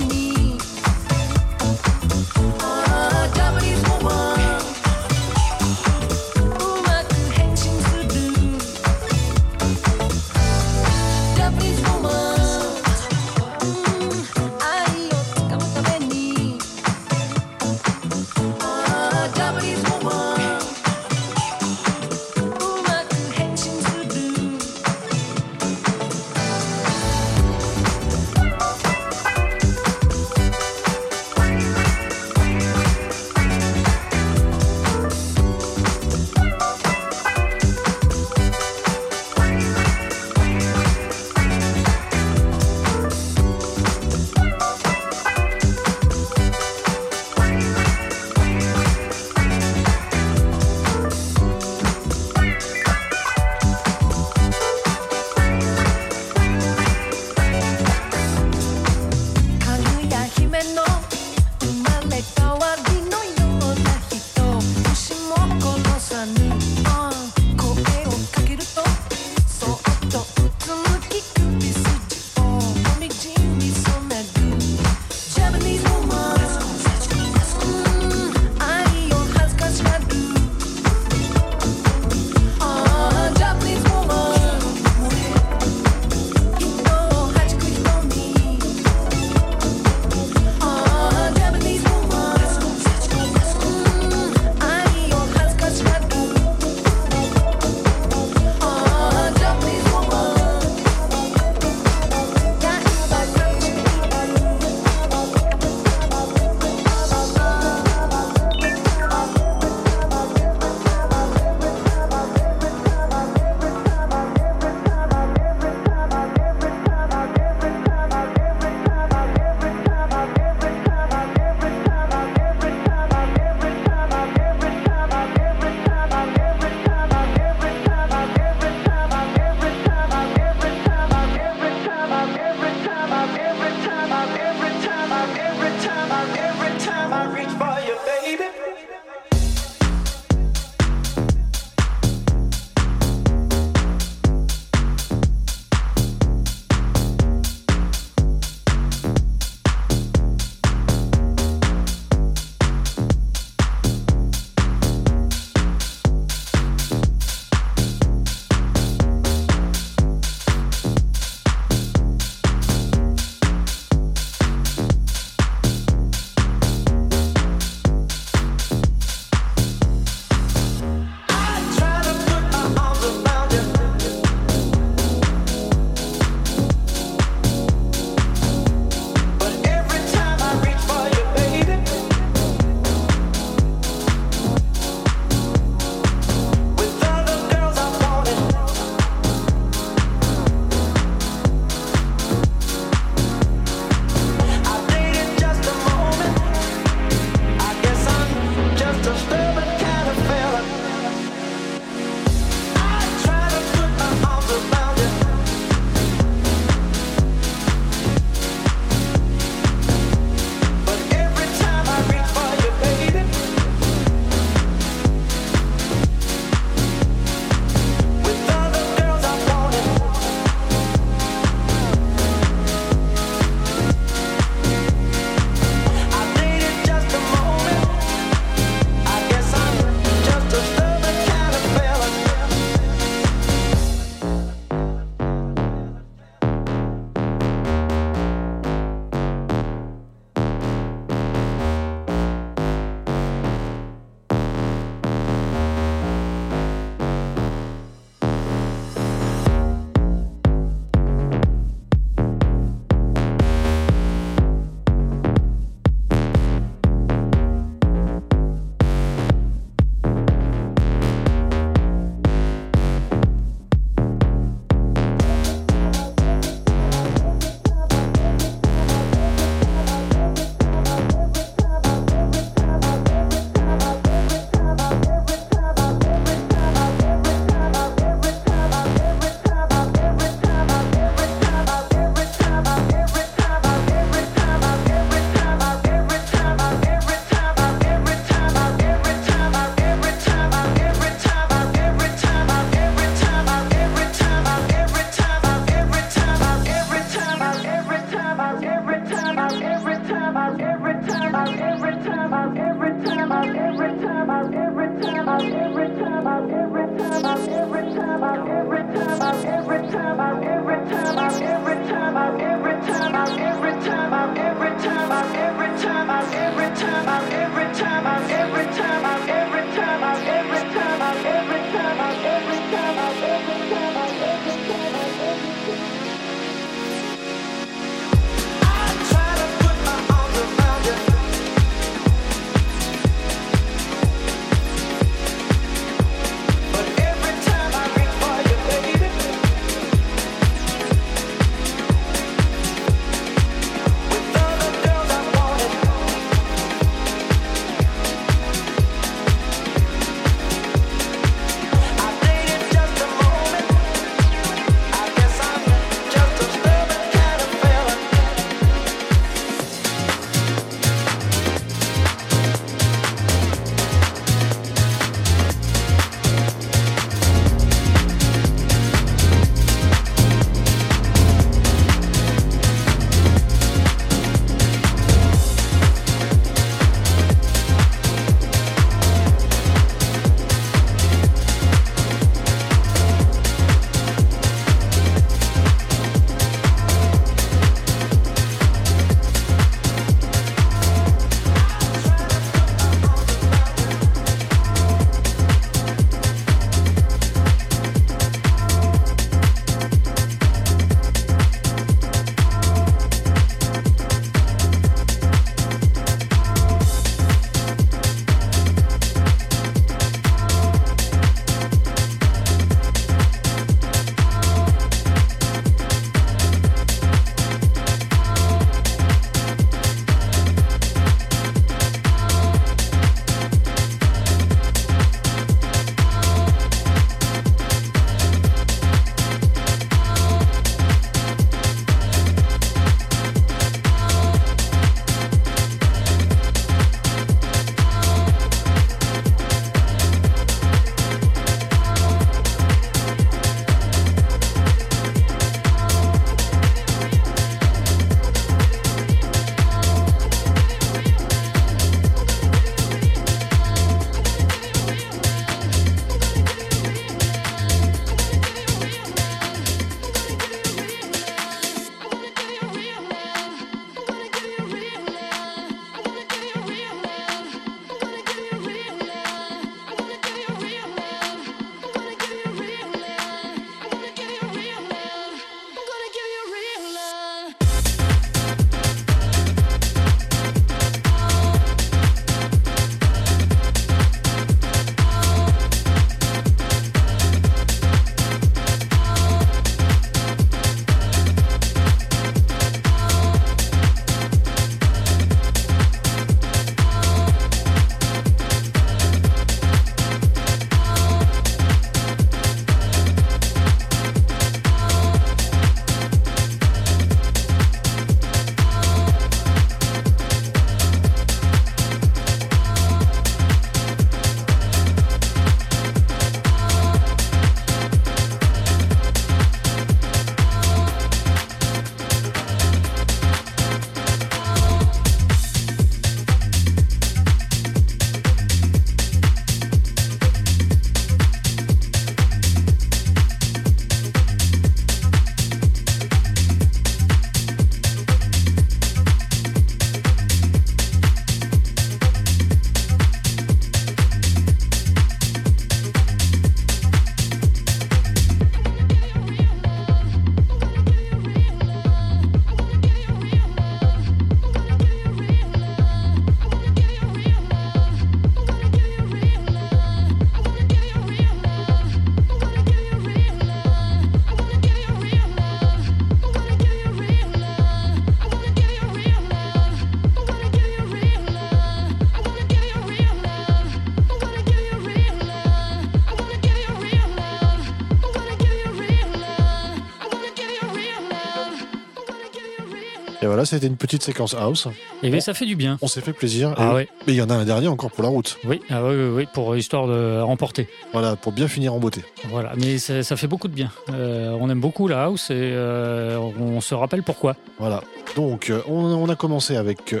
Voilà, c'était une petite séquence house. Et bien, ça fait du bien. On s'est fait plaisir. Ah Et- ouais. Mais il y en a un dernier encore pour la route. Oui, ah oui, oui, oui, pour histoire de remporter. Voilà, pour bien finir en beauté. Voilà, mais ça, ça fait beaucoup de bien. Euh, on aime beaucoup la house et euh, on se rappelle pourquoi. Voilà. Donc, euh, on, on a commencé avec euh,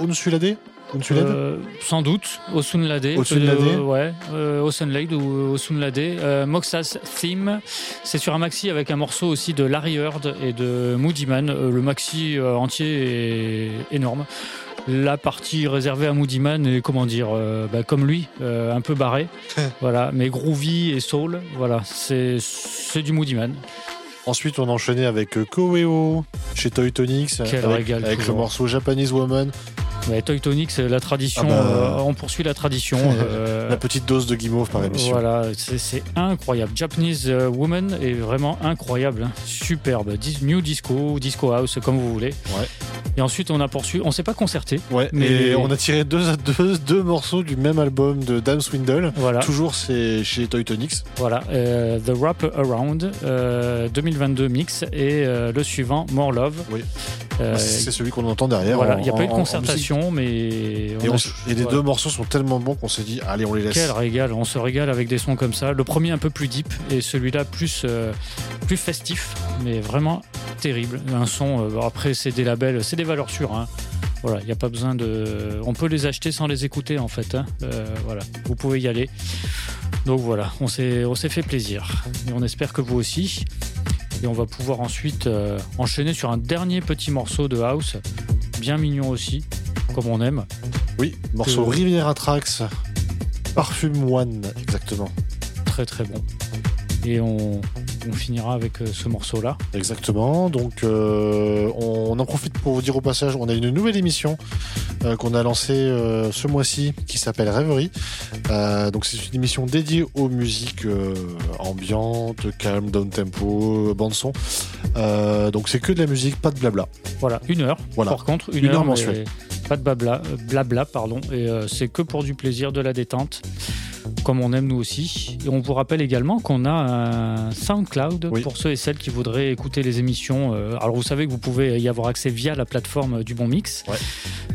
Onsulade Euh, sans doute, Osunlade. Osunlade Euh, Ouais, euh, Osunlade ou Osunlade. Euh, Moxas Theme, c'est sur un maxi avec un morceau aussi de Larry Heard et de Moody Man. Euh, le maxi euh, entier est énorme. La partie réservée à Moody Man est, comment dire, euh, bah, comme lui, euh, un peu barré. voilà, mais groovy et soul. Voilà, c'est du Moody Man. Ensuite, on a enchaîné avec euh, Koeo chez Toy Tonics Quel avec, régal, avec le morceau Japanese Woman. Toy Tonic, c'est la tradition. Ah bah. euh, on poursuit la tradition. euh, La petite dose de guimauve par émission. Voilà, c'est incroyable. Japanese euh, Woman est vraiment incroyable, hein. superbe. New Disco, Disco House, comme vous voulez. Ouais. Et ensuite, on a poursuivi. On s'est pas concerté. Ouais, mais et on a tiré deux, deux, deux morceaux du même album de Dame Swindle. Voilà. Toujours chez Toy Tonics. Voilà, euh, The Wrap Around euh, 2022 mix et euh, le suivant More Love. Oui. Euh, c'est celui qu'on entend derrière. Voilà, il n'y a pas eu de en- mais. Et, on a- s- et les voilà. deux morceaux sont tellement bons qu'on s'est dit, allez, on les laisse. Quel régal, on se régale avec des sons comme ça. Le premier un peu plus deep et celui-là plus, euh, plus festif, mais vraiment terrible. Un son, euh, après c'est des labels, c'est des valeurs sûres. hein. Voilà, il n'y a pas besoin de. On peut les acheter sans les écouter en fait. hein. Euh, voilà, vous pouvez y aller. Donc voilà, on s'est on s'est fait plaisir. Et on espère que vous aussi. Et on va pouvoir ensuite euh, enchaîner sur un dernier petit morceau de house, bien mignon aussi, comme on aime. Oui, morceau Que- Riviera Trax, Parfum One, exactement. Très très bon. Et on, on finira avec euh, ce morceau-là. Exactement. Donc, euh, on en profite pour vous dire au passage, on a une nouvelle émission euh, qu'on a lancée euh, ce mois-ci qui s'appelle Rêverie. Donc, c'est une émission dédiée aux musiques ambiantes, calmes, down tempo, bande son. Donc, c'est que de la musique, pas de blabla. Voilà, une heure. Voilà. Par contre, une, Une heure mensuelle. Pas de blabla, blabla pardon. Et euh, c'est que pour du plaisir, de la détente, comme on aime nous aussi. Et on vous rappelle également qu'on a un SoundCloud pour ceux et celles qui voudraient écouter les émissions. Euh, Alors vous savez que vous pouvez y avoir accès via la plateforme du Bon Mix,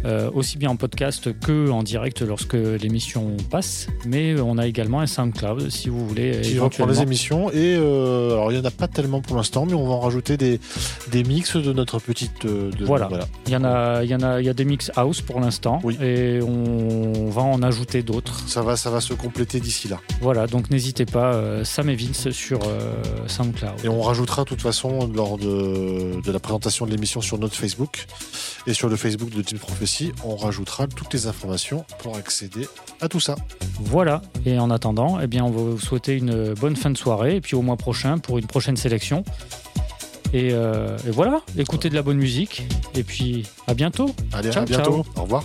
Euh, aussi bien en podcast que en direct lorsque l'émission passe. Mais on a également un SoundCloud si vous voulez. Qui reprend les émissions. Et euh, alors, il n'y en a pas tellement pour l'instant, mais on va en rajouter des, des mix de notre petite. de- Voilà. Il y en a, il y en a, il y a des mix house pour l'instant, et on va en ajouter d'autres. Ça va, ça va se compléter d'ici là. Voilà, donc n'hésitez pas, euh, Sam et Vince sur euh, SoundCloud. Et on rajoutera de toute façon lors de, de la présentation de l'émission sur notre Facebook et sur le Facebook de Team Prophecy, on rajoutera toutes les informations pour accéder à tout ça. Voilà, et en attendant, eh bien, on va vous souhaiter une bonne fin de soirée, et puis au mois prochain pour une prochaine sélection. Et, euh, et voilà, écoutez de la bonne musique, et puis à bientôt. Allez, Ciao, à bientôt. ciao. Au revoir.